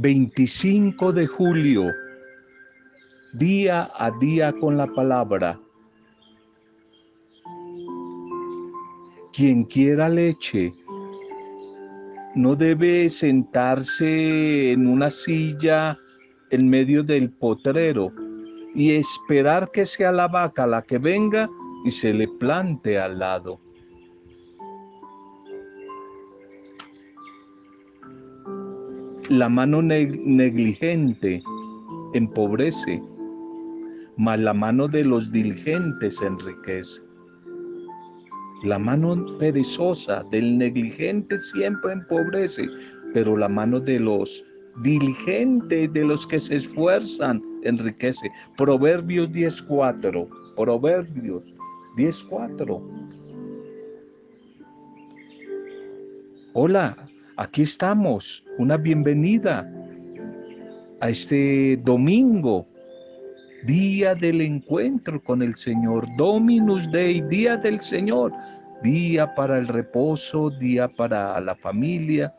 25 de julio, día a día con la palabra. Quien quiera leche no debe sentarse en una silla en medio del potrero y esperar que sea la vaca la que venga y se le plante al lado. La mano negligente empobrece, mas la mano de los diligentes enriquece. La mano perezosa del negligente siempre empobrece, pero la mano de los diligentes, de los que se esfuerzan, enriquece. Proverbios 10.4. Proverbios 10.4. Hola, aquí estamos. Una bienvenida a este domingo, día del encuentro con el Señor. Dominus Dei, día del Señor. Día para el reposo, día para la familia,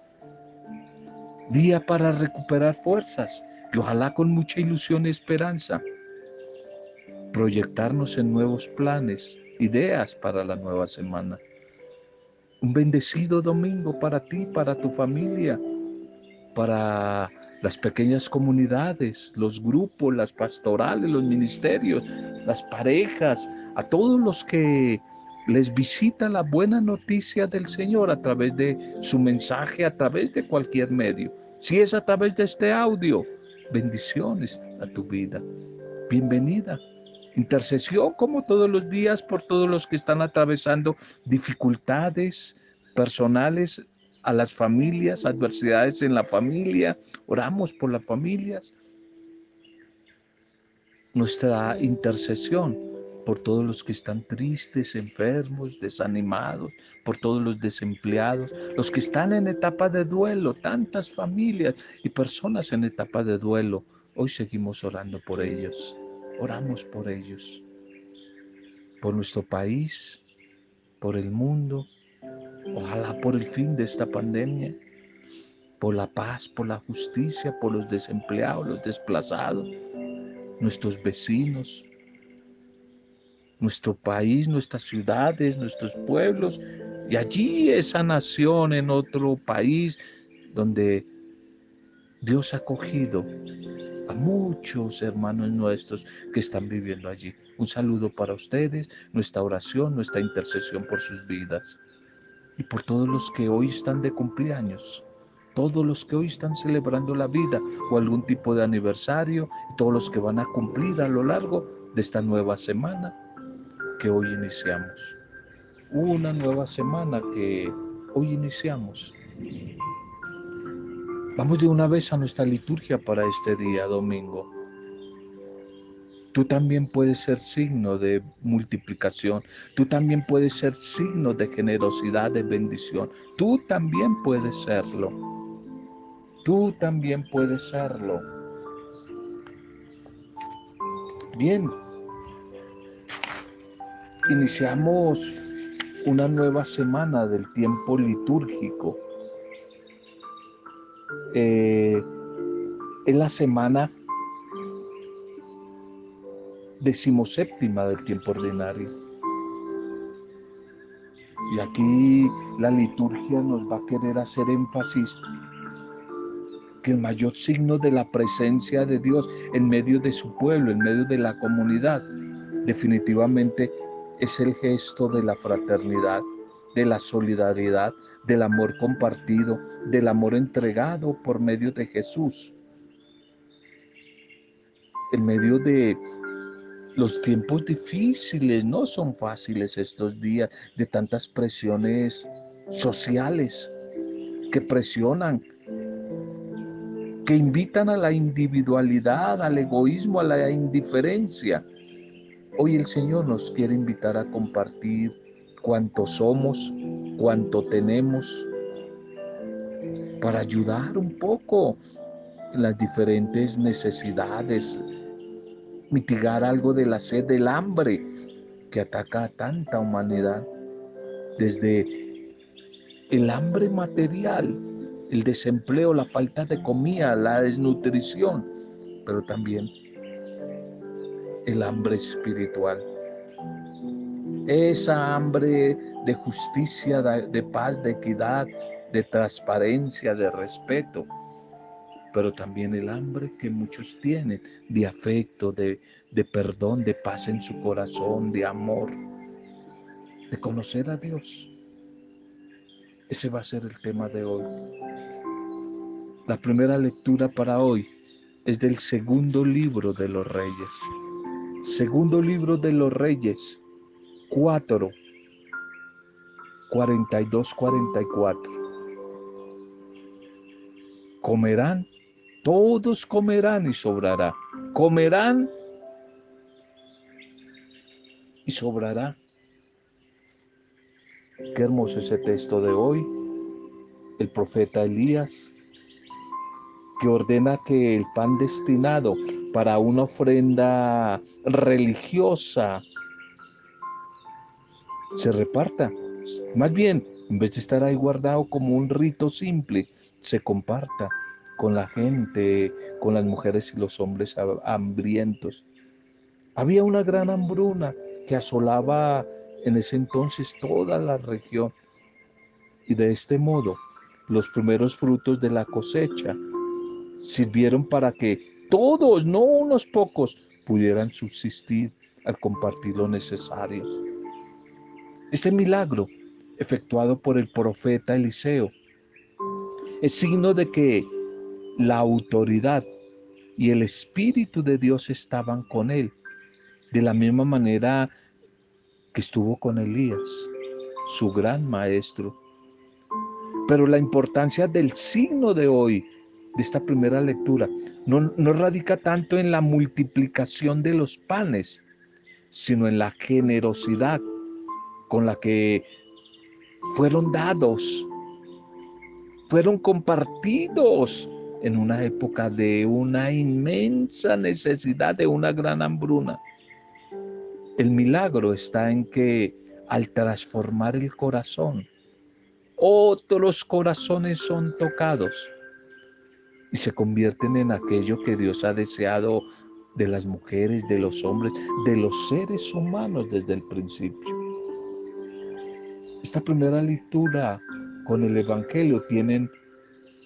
día para recuperar fuerzas y ojalá con mucha ilusión y esperanza proyectarnos en nuevos planes, ideas para la nueva semana. Un bendecido domingo para ti, para tu familia, para las pequeñas comunidades, los grupos, las pastorales, los ministerios, las parejas, a todos los que les visita la buena noticia del Señor a través de su mensaje, a través de cualquier medio. Si es a través de este audio, bendiciones a tu vida. Bienvenida. Intercesión como todos los días por todos los que están atravesando dificultades personales a las familias, adversidades en la familia. Oramos por las familias. Nuestra intercesión por todos los que están tristes, enfermos, desanimados, por todos los desempleados, los que están en etapa de duelo, tantas familias y personas en etapa de duelo. Hoy seguimos orando por ellos. Oramos por ellos, por nuestro país, por el mundo, ojalá por el fin de esta pandemia, por la paz, por la justicia, por los desempleados, los desplazados, nuestros vecinos, nuestro país, nuestras ciudades, nuestros pueblos, y allí esa nación en otro país donde Dios ha acogido muchos hermanos nuestros que están viviendo allí. Un saludo para ustedes, nuestra oración, nuestra intercesión por sus vidas y por todos los que hoy están de cumpleaños, todos los que hoy están celebrando la vida o algún tipo de aniversario, todos los que van a cumplir a lo largo de esta nueva semana que hoy iniciamos. Una nueva semana que hoy iniciamos. Vamos de una vez a nuestra liturgia para este día domingo. Tú también puedes ser signo de multiplicación. Tú también puedes ser signo de generosidad, de bendición. Tú también puedes serlo. Tú también puedes serlo. Bien, Iniciamos una nueva semana del tiempo litúrgico. Eh, es la semana decimoséptima del tiempo ordinario. Y aquí la liturgia nos va a querer hacer énfasis que el mayor signo de la presencia de Dios en medio de su pueblo, en medio de la comunidad, definitivamente es el gesto de la fraternidad, de la solidaridad, del amor compartido, del amor entregado por medio de Jesús. En medio de los tiempos difíciles, no son fáciles estos días de tantas presiones sociales que presionan, que invitan a la individualidad, al egoísmo, a la indiferencia. Hoy el Señor nos quiere invitar a compartir cuánto somos, cuánto tenemos, para ayudar un poco en las diferentes necesidades, mitigar algo de la sed del hambre que ataca a tanta humanidad, desde el hambre material, el desempleo, la falta de comida, la desnutrición, pero también el hambre espiritual. Esa hambre de justicia, de paz, de equidad, de transparencia, de respeto, pero también el hambre que muchos tienen de afecto, de, de perdón, de paz en su corazón, de amor, de conocer a Dios. Ese va a ser el tema de hoy. La primera lectura para hoy es del segundo libro de los reyes. Segundo libro de los reyes, 4, 42, 44. Comerán, todos comerán y sobrará. Comerán y sobrará. Qué hermoso ese texto de hoy. El profeta Elías, que ordena que el pan destinado para una ofrenda religiosa se reparta. Más bien, en vez de estar ahí guardado como un rito simple, se comparta con la gente, con las mujeres y los hombres hambrientos. Había una gran hambruna que asolaba en ese entonces toda la región. Y de este modo, los primeros frutos de la cosecha sirvieron para que todos, no unos pocos, pudieran subsistir al compartir lo necesario. Este milagro, efectuado por el profeta Eliseo, es signo de que la autoridad y el Espíritu de Dios estaban con él, de la misma manera que estuvo con Elías, su gran maestro. Pero la importancia del signo de hoy, de esta primera lectura, no, no radica tanto en la multiplicación de los panes, sino en la generosidad con la que fueron dados, fueron compartidos en una época de una inmensa necesidad, de una gran hambruna. El milagro está en que al transformar el corazón, otros corazones son tocados y se convierten en aquello que Dios ha deseado de las mujeres, de los hombres, de los seres humanos desde el principio. Esta primera lectura con el Evangelio tienen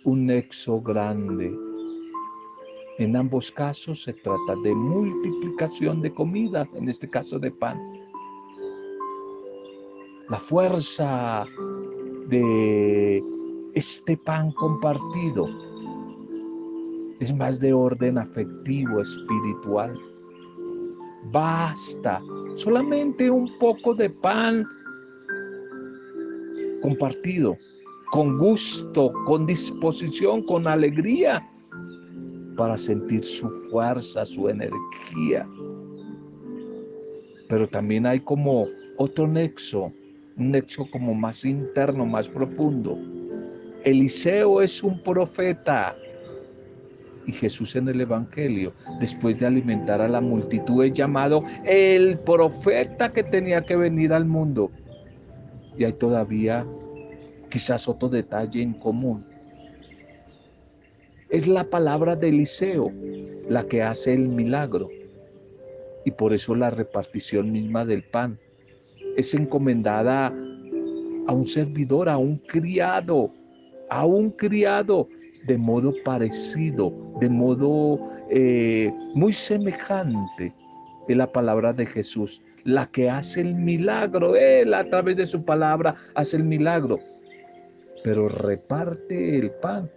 un nexo grande en ambos casos se trata de multiplicación de comida, en este caso de pan. La fuerza de este pan compartido es más de orden afectivo, espiritual. Basta solamente un poco de pan compartido, con gusto, con disposición, con alegría para sentir su fuerza, su energía. Pero también hay como otro nexo, un nexo como más interno, más profundo. Eliseo es un profeta y Jesús en el Evangelio, después de alimentar a la multitud, es llamado el profeta que tenía que venir al mundo. Y hay todavía quizás otro detalle en común. Es la palabra de Eliseo la que hace el milagro. Y por eso la repartición misma del pan es encomendada a un servidor, a un criado, a un criado de modo parecido, de modo eh, muy semejante. Es la palabra de Jesús, la que hace el milagro. Él a través de su palabra hace el milagro, pero reparte el pan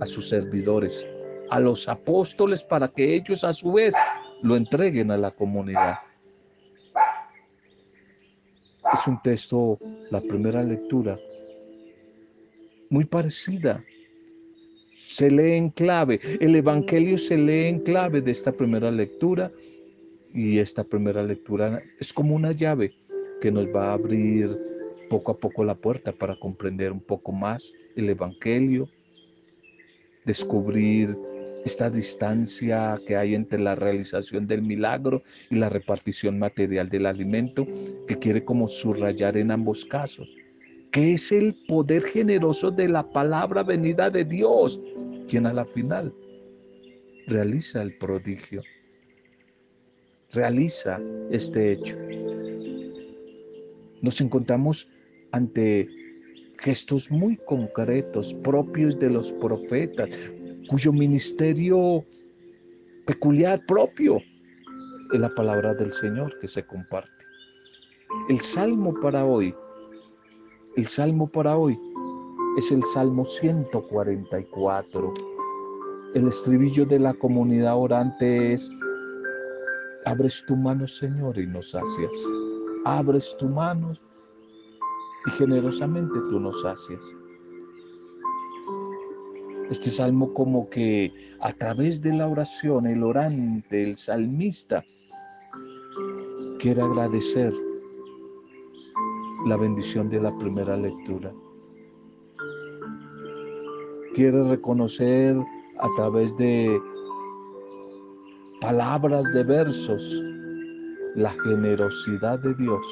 a sus servidores, a los apóstoles, para que ellos a su vez lo entreguen a la comunidad. Es un texto, la primera lectura, muy parecida. Se lee en clave, el Evangelio se lee en clave de esta primera lectura y esta primera lectura es como una llave que nos va a abrir poco a poco la puerta para comprender un poco más el Evangelio, descubrir esta distancia que hay entre la realización del milagro y la repartición material del alimento, que quiere como subrayar en ambos casos que es el poder generoso de la palabra venida de Dios, quien a la final realiza el prodigio, realiza este hecho. Nos encontramos ante gestos muy concretos, propios de los profetas, cuyo ministerio peculiar propio es la palabra del Señor que se comparte. El salmo para hoy, el salmo para hoy es el Salmo 144. El estribillo de la comunidad orante es, abres tu mano Señor y nos sacias. Abres tu mano y generosamente tú nos sacias. Este salmo como que a través de la oración, el orante, el salmista, quiere agradecer la bendición de la primera lectura. Quiere reconocer a través de palabras de versos la generosidad de Dios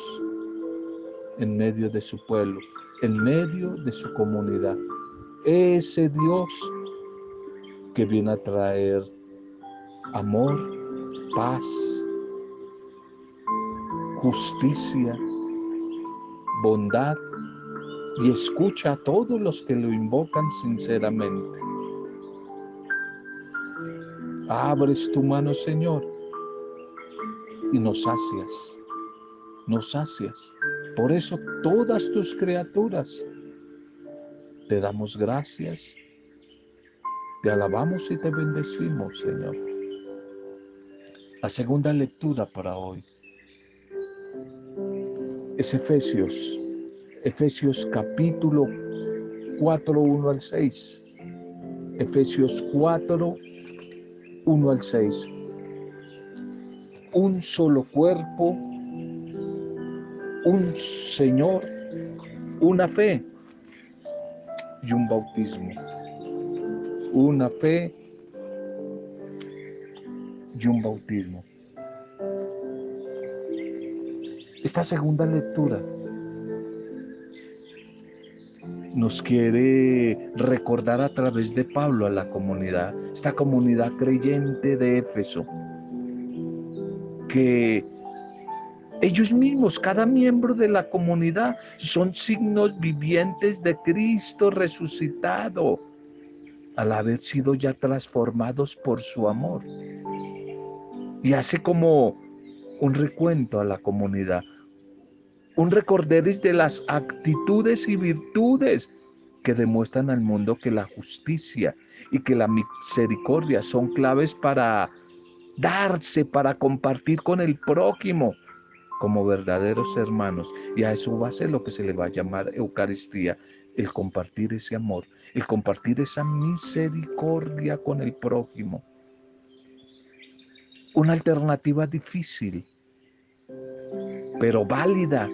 en medio de su pueblo, en medio de su comunidad. Ese Dios que viene a traer amor, paz, justicia, bondad y escucha a todos los que lo invocan sinceramente. Abres tu mano, Señor, y nos sacias, nos sacias. Por eso todas tus criaturas te damos gracias, te alabamos y te bendecimos, Señor. La segunda lectura para hoy es Efesios, Efesios capítulo 4, 1 al 6. Efesios 4, 1 al 6. Un solo cuerpo un Señor, una fe y un bautismo. Una fe y un bautismo. Esta segunda lectura nos quiere recordar a través de Pablo a la comunidad, esta comunidad creyente de Éfeso, que ellos mismos, cada miembro de la comunidad, son signos vivientes de Cristo resucitado, al haber sido ya transformados por su amor. Y hace como un recuento a la comunidad, un recorderis de las actitudes y virtudes que demuestran al mundo que la justicia y que la misericordia son claves para darse, para compartir con el prójimo, como verdaderos hermanos. Y a eso va a ser lo que se le va a llamar Eucaristía, el compartir ese amor, el compartir esa misericordia con el prójimo. Una alternativa difícil, pero válida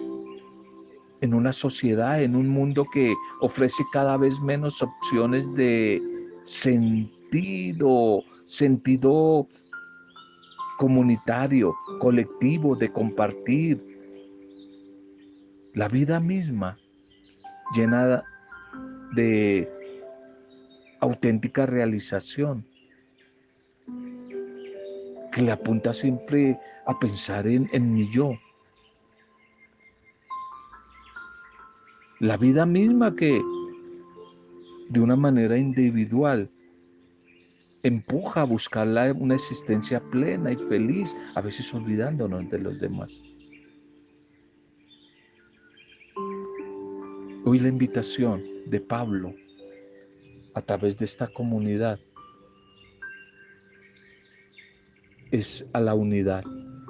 en una sociedad, en un mundo que ofrece cada vez menos opciones de sentido, sentido comunitario, colectivo, de compartir. La vida misma llena de auténtica realización, que le apunta siempre a pensar en, en mi yo. La vida misma que de una manera individual empuja a buscar una existencia plena y feliz, a veces olvidándonos de los demás. Hoy la invitación de Pablo a través de esta comunidad es a la unidad,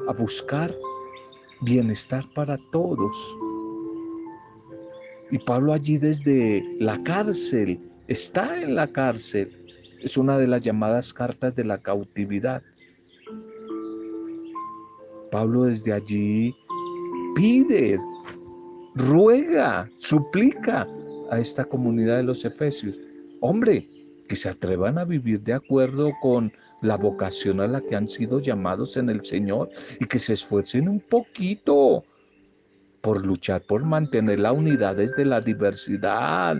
a buscar bienestar para todos. Y Pablo allí desde la cárcel, está en la cárcel, es una de las llamadas cartas de la cautividad. Pablo desde allí pide, ruega, suplica a esta comunidad de los Efesios, hombre, que se atrevan a vivir de acuerdo con la vocación a la que han sido llamados en el Señor y que se esfuercen un poquito por luchar por mantener la unidad desde la diversidad,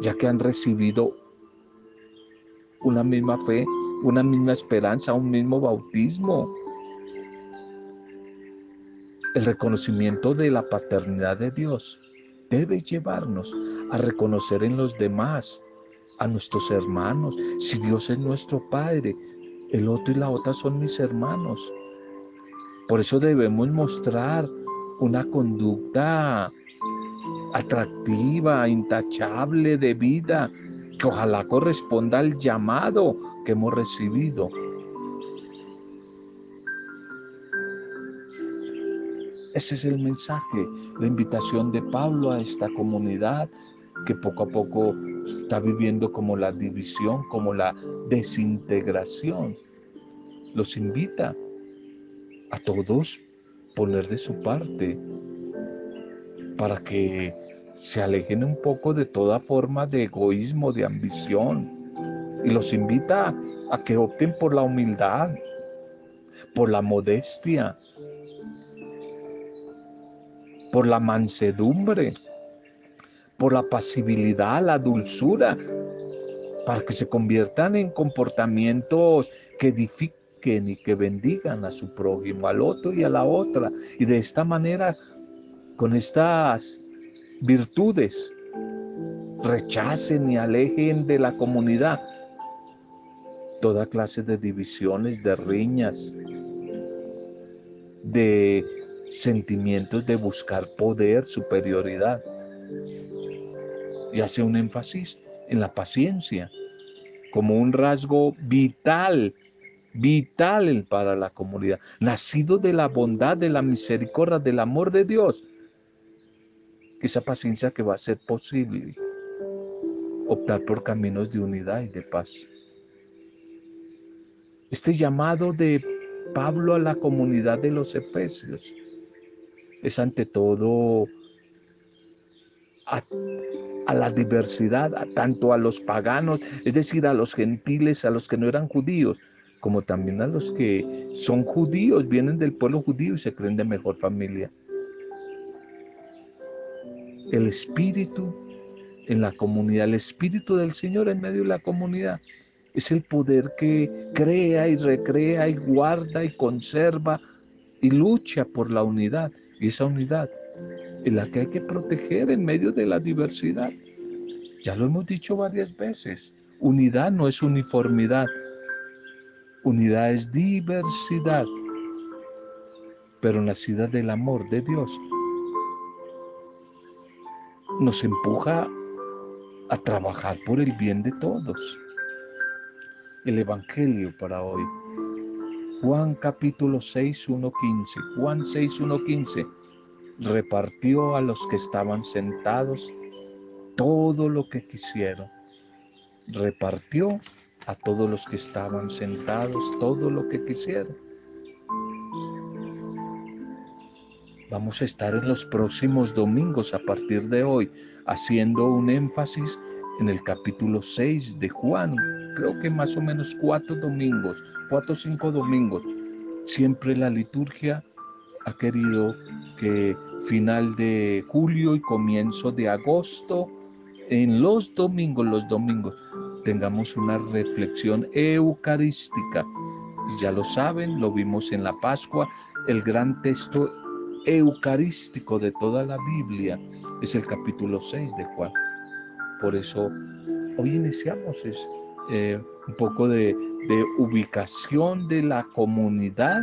ya que han recibido una misma fe, una misma esperanza, un mismo bautismo. El reconocimiento de la paternidad de Dios debe llevarnos a reconocer en los demás, a nuestros hermanos. Si Dios es nuestro Padre, el otro y la otra son mis hermanos. Por eso debemos mostrar una conducta atractiva, intachable de vida, que ojalá corresponda al llamado que hemos recibido. Ese es el mensaje, la invitación de Pablo a esta comunidad que poco a poco está viviendo como la división, como la desintegración. Los invita a todos poner de su parte para que se alejen un poco de toda forma de egoísmo, de ambición. Y los invita a que opten por la humildad, por la modestia, por la mansedumbre, por la pasibilidad, la dulzura, para que se conviertan en comportamientos que y que bendigan a su prójimo, al otro y a la otra. Y de esta manera, con estas virtudes, rechacen y alejen de la comunidad toda clase de divisiones, de riñas, de sentimientos de buscar poder, superioridad. Y hace un énfasis en la paciencia como un rasgo vital, vital para la comunidad, nacido de la bondad, de la misericordia, del amor de Dios. Esa paciencia que va a ser posible optar por caminos de unidad y de paz. Este llamado de Pablo a la comunidad de los Efesios es ante todo a, la diversidad, tanto a los paganos, es decir, a los gentiles, a los que no eran judíos, como también a los que son judíos, vienen del pueblo judío y se creen de mejor familia. El espíritu en la comunidad, el espíritu del Señor en medio de la comunidad, es el poder que crea y recrea y guarda y conserva y lucha por la unidad. Y esa unidad es la que hay que proteger en medio de la diversidad. Ya lo hemos dicho varias veces. Unidad no es uniformidad. Unidad es diversidad, pero nacida del amor de Dios. Nos empuja a trabajar por el bien de todos. El Evangelio para hoy Juan capítulo 6, 1, 15. Juan 6, 1, 15. Repartió a los que estaban sentados todo lo que quisieron. Repartió a todos los que estaban sentados todo lo que quisieron. Vamos a estar en los próximos domingos a partir de hoy haciendo un énfasis en el capítulo 6 de Juan, creo que más o menos cuatro domingos, cuatro o cinco domingos. Siempre la liturgia ha querido que final de julio y comienzo de agosto, en los domingos, los domingos, tengamos una reflexión eucarística. Ya lo saben, lo vimos en la Pascua, el gran texto eucarístico de toda la Biblia es el capítulo 6 de Juan. Por eso hoy iniciamos eh, un poco de, de ubicación de la comunidad,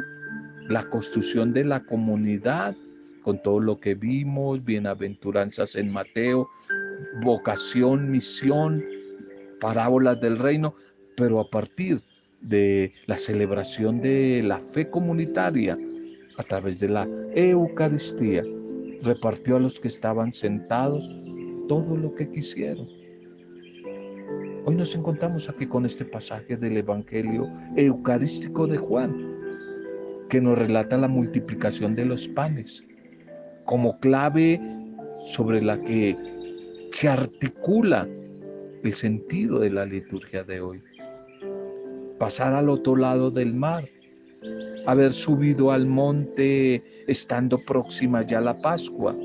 la construcción de la comunidad, con todo lo que vimos, bienaventuranzas en Mateo, vocación, misión, parábolas del reino, pero a partir de la celebración de la fe comunitaria a través de la Eucaristía, repartió a los que estaban sentados todo lo que quisieron. Hoy nos encontramos aquí con este pasaje del Evangelio Eucarístico de Juan, que nos relata la multiplicación de los panes como clave sobre la que se articula el sentido de la liturgia de hoy. Pasar al otro lado del mar, haber subido al monte estando próxima ya la Pascua.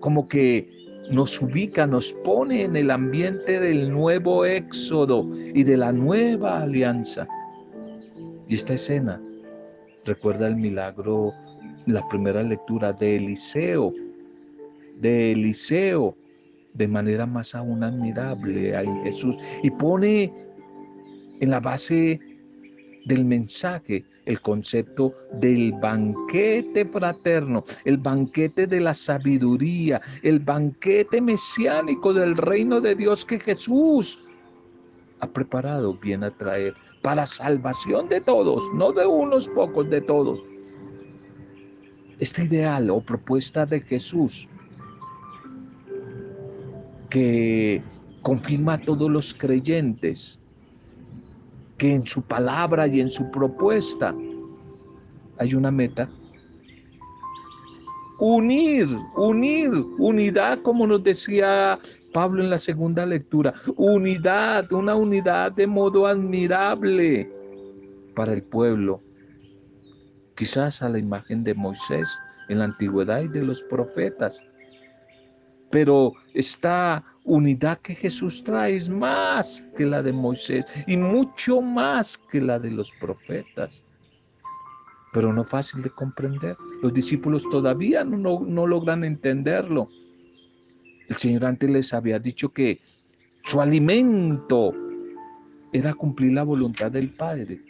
Como que nos ubica, nos pone en el ambiente del nuevo éxodo y de la nueva alianza. Y esta escena recuerda el milagro, la primera lectura de Eliseo, de Eliseo, de manera más aún admirable ahí Jesús, y pone en la base del mensaje el concepto del banquete fraterno, el banquete de la sabiduría, el banquete mesiánico del reino de Dios que Jesús ha preparado bien a traer para salvación de todos, no de unos pocos, de todos. Este ideal o propuesta de Jesús que confirma a todos los creyentes que en su palabra y en su propuesta hay una meta. Unir, unir, unidad, como nos decía Pablo en la segunda lectura, unidad, una unidad de modo admirable para el pueblo, quizás a la imagen de Moisés en la antigüedad y de los profetas. Pero esta unidad que Jesús trae es más que la de Moisés y mucho más que la de los profetas. Pero no fácil de comprender. Los discípulos todavía no, no, logran entenderlo. El Señor antes les había dicho que su alimento era cumplir la voluntad del Padre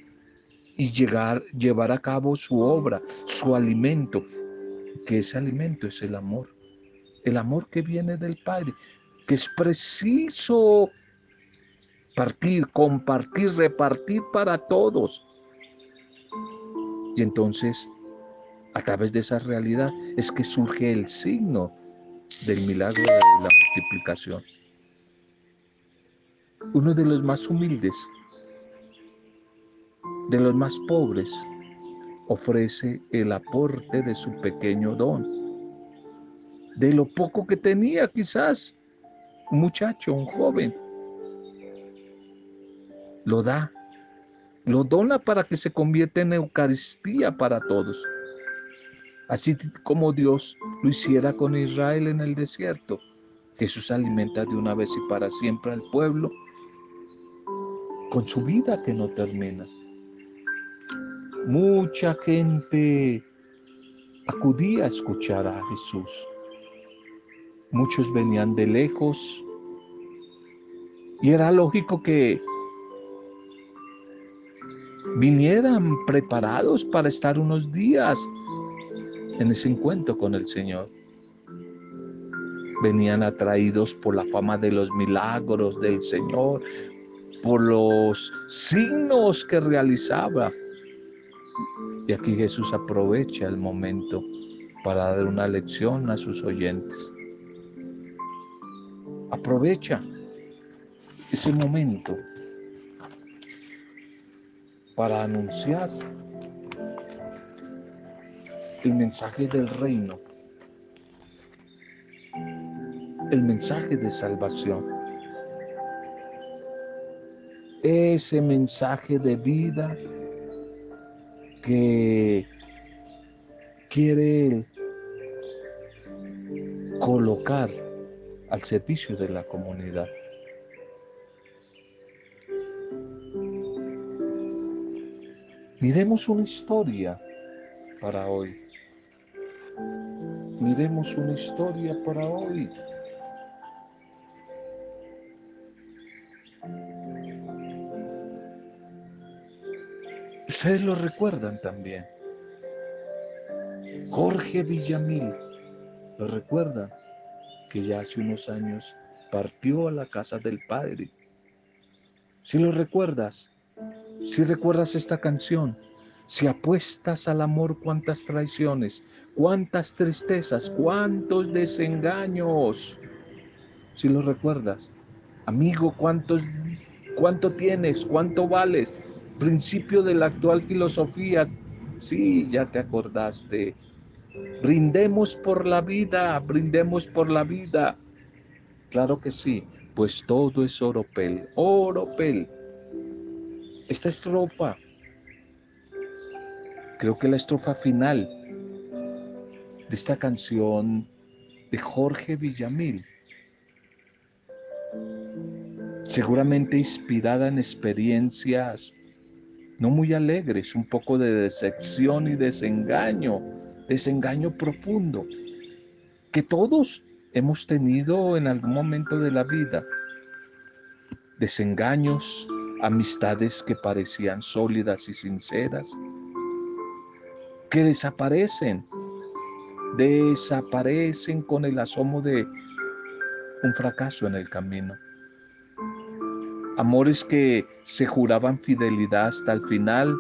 y llegar, llevar a cabo su obra, su alimento, que ese alimento es el amor, el amor que viene del Padre que es preciso partir, compartir, repartir para todos. Y entonces, a través de esa realidad, es que surge el signo del milagro de la multiplicación. Uno de los más humildes, de los más pobres, ofrece el aporte de su pequeño don, de lo poco que tenía quizás, un muchacho, un joven, lo da, lo dona para que se convierta en Eucaristía para todos. Así como Dios lo hiciera con Israel en el desierto. Jesús alimenta de una vez y para siempre al pueblo con su vida que no termina. Mucha gente acudía a escuchar a Jesús. Muchos venían de lejos y era lógico que vinieran preparados para estar unos días en ese encuentro con el Señor. Venían atraídos por la fama de los milagros del Señor, por los signos que realizaba. Y aquí Jesús aprovecha el momento para dar una lección a sus oyentes. Aprovecha ese momento para anunciar el mensaje del reino, el mensaje de salvación, ese mensaje de vida que quiere colocar al servicio de la comunidad. Miremos una historia para hoy. Miremos una historia para hoy. Ustedes lo recuerdan también. Jorge Villamil, ¿lo recuerdan? Que ya hace unos años partió a la casa del Padre. Si lo recuerdas, si recuerdas esta canción, si apuestas al amor cuántas traiciones, cuántas tristezas, cuántos desengaños. Si lo recuerdas, amigo, cuántos cuánto tienes, cuánto vales. Principio de la actual filosofía. Sí, ya te acordaste Brindemos por la vida, brindemos por la vida. Claro que sí, pues todo es oropel, oropel. Esta estrofa Creo que la estrofa final de esta canción de Jorge Villamil, seguramente inspirada en experiencias no muy alegres, un poco de decepción y desengaño, desengaño profundo, que todos hemos tenido en algún momento de la vida. Desengaños, amistades que parecían sólidas y sinceras, que desaparecen, desaparecen con el asomo de un fracaso en el camino. Amores que se juraban fidelidad hasta el final,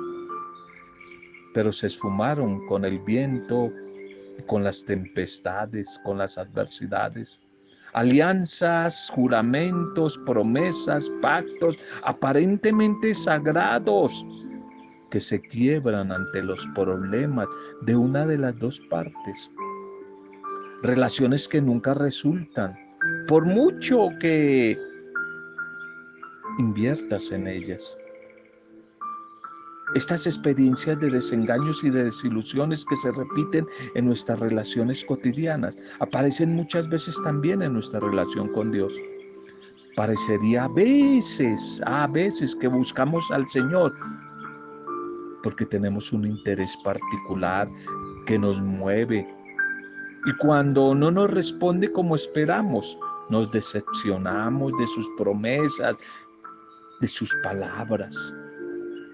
pero se esfumaron con el viento, con las tempestades, con las adversidades. Alianzas, juramentos, promesas, pactos aparentemente sagrados que se quiebran ante los problemas de una de las dos partes. Relaciones que nunca resultan, por mucho que inviertas en ellas. Estas experiencias de desengaños y de desilusiones que se repiten en nuestras relaciones cotidianas aparecen muchas veces también en nuestra relación con Dios. Parecería a veces, a veces que buscamos al Señor porque tenemos un interés particular que nos mueve. Y cuando no nos responde como esperamos, nos decepcionamos de sus promesas, de sus palabras.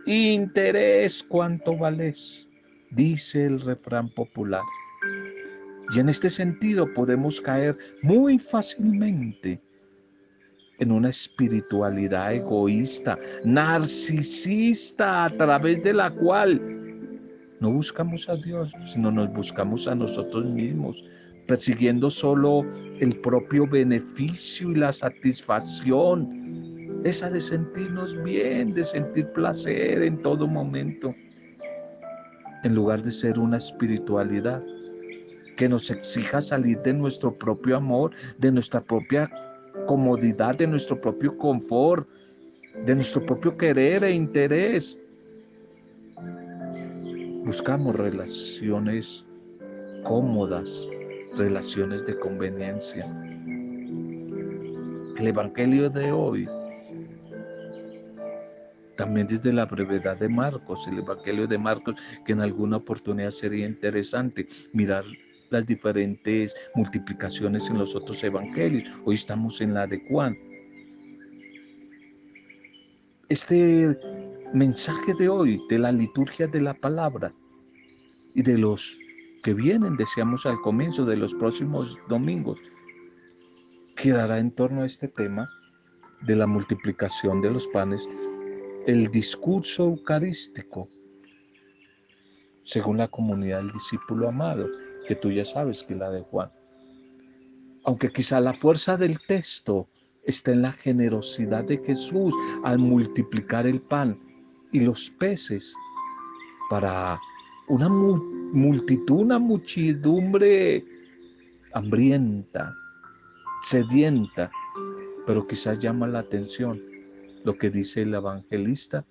Interés cuánto vales, dice el refrán popular. Y en este sentido podemos caer muy fácilmente en una espiritualidad egoísta, narcisista, a través de la cual no buscamos a Dios, sino nos buscamos a nosotros mismos, persiguiendo solo el propio beneficio y la satisfacción esa de sentirnos bien, de sentir placer en todo momento, en lugar de ser una espiritualidad que nos exija salir de nuestro propio amor, de nuestra propia comodidad, de nuestro propio confort, de nuestro propio querer e interés. Buscamos relaciones cómodas, relaciones de conveniencia. El Evangelio de hoy también desde la brevedad de Marcos, el Evangelio de Marcos, que en alguna oportunidad sería interesante mirar las diferentes multiplicaciones en los otros evangelios. Hoy estamos en la de Juan. Este mensaje de hoy, de la liturgia de la palabra y de los que vienen, deseamos al comienzo de los próximos domingos, girará en torno a este tema de la multiplicación de los panes el discurso eucarístico, según la comunidad del discípulo amado, que tú ya sabes que es la de Juan. Aunque quizá la fuerza del texto está en la generosidad de Jesús al multiplicar el pan y los peces para una multitud, una muchedumbre hambrienta, sedienta, pero quizás llama la atención lo que dice el evangelista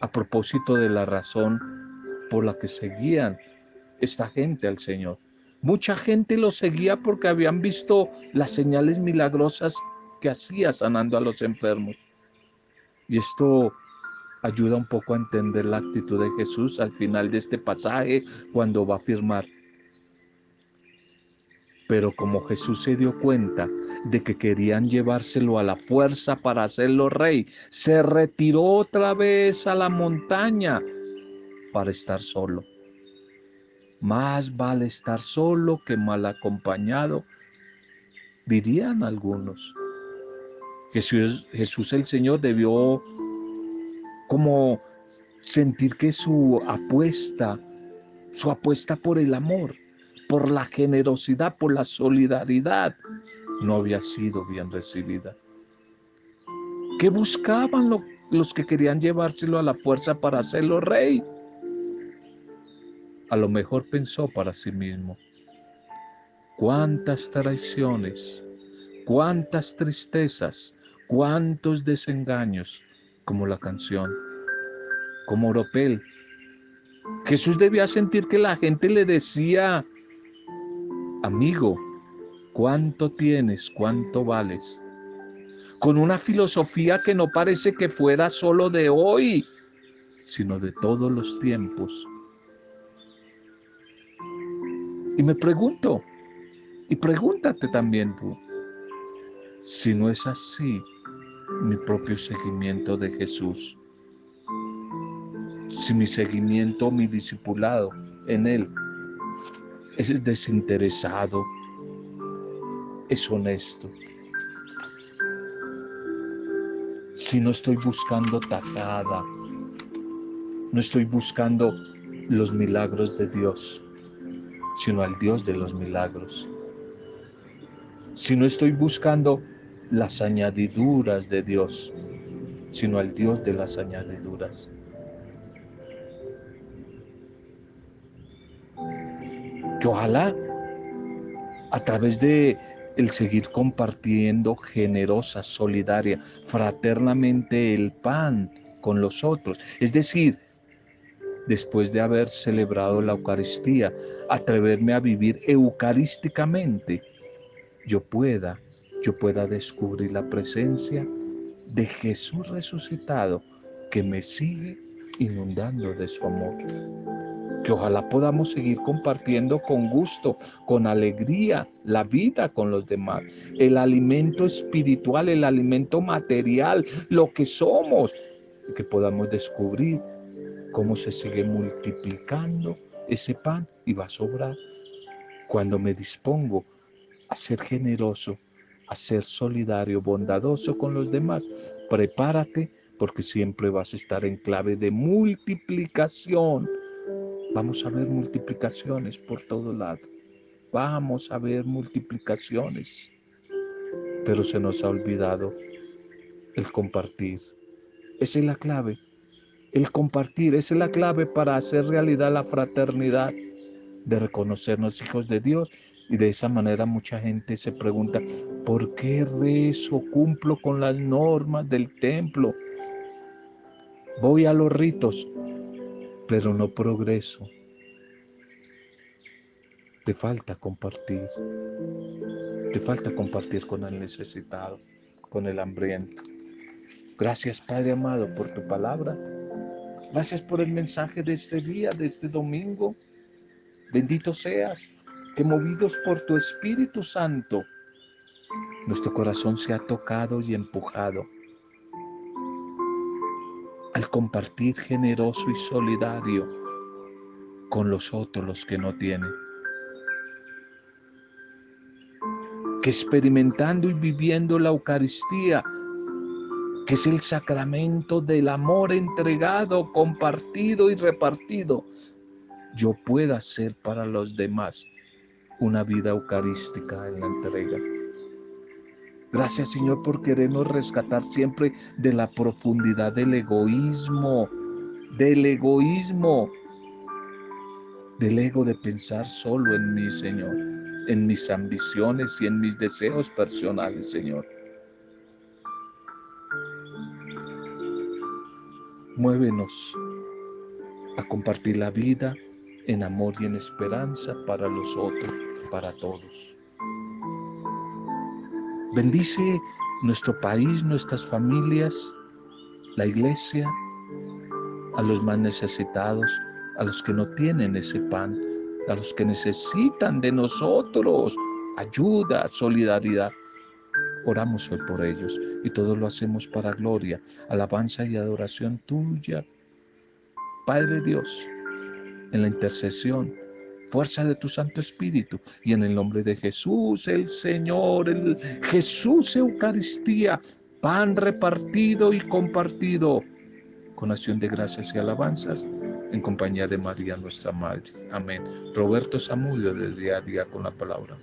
a propósito de la razón por la que seguían esta gente al Señor. Mucha gente lo seguía porque habían visto las señales milagrosas que hacía sanando a los enfermos. Y esto ayuda un poco a entender la actitud de Jesús al final de este pasaje cuando va a afirmar, pero como Jesús se dio cuenta de que querían llevárselo a la fuerza para hacerlo rey, se retiró otra vez a la montaña para estar solo. Más vale estar solo que mal acompañado, dirían algunos. Jesús, Jesús el Señor debió como sentir que su apuesta, su apuesta por el amor, por la generosidad, por la solidaridad, no había sido bien recibida. ¿Qué buscaban los que querían llevárselo a la fuerza para hacerlo rey? A lo mejor pensó para sí mismo, cuántas traiciones, cuántas tristezas, cuántos desengaños, como la canción, como Oropel, Jesús debía sentir que la gente le decía, amigo, ¿cuánto tienes? ¿Cuánto vales? Con una filosofía que no parece que fuera solo de hoy, sino de todos los tiempos. Y me pregunto, y pregúntate también tú, si no es así mi propio seguimiento de Jesús, si mi seguimiento, mi discipulado en Él es desinteresado, es honesto, si no estoy buscando tajada, no estoy buscando los milagros de Dios, sino al Dios de los milagros. Si no estoy buscando las añadiduras de Dios, sino al Dios de las añadiduras. Que ojalá a través de el seguir compartiendo generosa, solidaria, fraternamente el pan con los otros, es decir, después de haber celebrado la Eucaristía, atreverme a vivir eucarísticamente, yo pueda, yo pueda descubrir la presencia de Jesús resucitado que me sigue inundando de su amor. Que ojalá podamos seguir compartiendo con gusto, con alegría, la vida con los demás, el alimento espiritual, el alimento material, lo que somos, que podamos descubrir cómo se sigue multiplicando ese pan y va a sobrar. Cuando me dispongo a ser generoso, a ser solidario, bondadoso con los demás, prepárate porque siempre vas a estar en clave de multiplicación. Vamos a ver multiplicaciones por todo lado. Vamos a ver multiplicaciones. Pero se nos ha olvidado el compartir. Esa es la clave el compartir. Esa es la clave para hacer realidad la fraternidad, de reconocernos hijos de Dios. Y de esa manera mucha gente se pregunta, ¿por qué rezo? Cumplo con las normas del templo. Voy a los ritos, pero no progreso. Te falta compartir. Te falta compartir con el necesitado, con el hambriento. Gracias Padre amado por tu palabra. Gracias por el mensaje de este día, de este domingo. Bendito seas, que movidos por tu Espíritu Santo, nuestro corazón se ha tocado y empujado compartir generoso y solidario con los otros, los que no tienen. Que experimentando y viviendo la Eucaristía, que es el sacramento del amor entregado, compartido y repartido, yo pueda ser para los demás una vida eucarística en la entrega. Gracias Señor por querernos rescatar siempre de la profundidad del egoísmo, del egoísmo, del ego de pensar solo en mí, Señor, en mis ambiciones y en mis deseos personales, Señor. Muévenos a compartir la vida en amor y en esperanza para los otros, para todos. Bendice nuestro país, nuestras familias, la iglesia, a los más necesitados, a los que no tienen ese pan, a los que necesitan de nosotros ayuda, solidaridad. Oramos hoy por ellos y todo lo hacemos para gloria, alabanza y adoración tuya. Padre Dios, en la intercesión, fuerza de tu Santo Espíritu y en el nombre de Jesús, el Señor, el Jesús Eucaristía, pan repartido y compartido, con acción de gracias y alabanzas, en compañía de María nuestra Madre. Amén. Roberto Samudio del día a día con la palabra.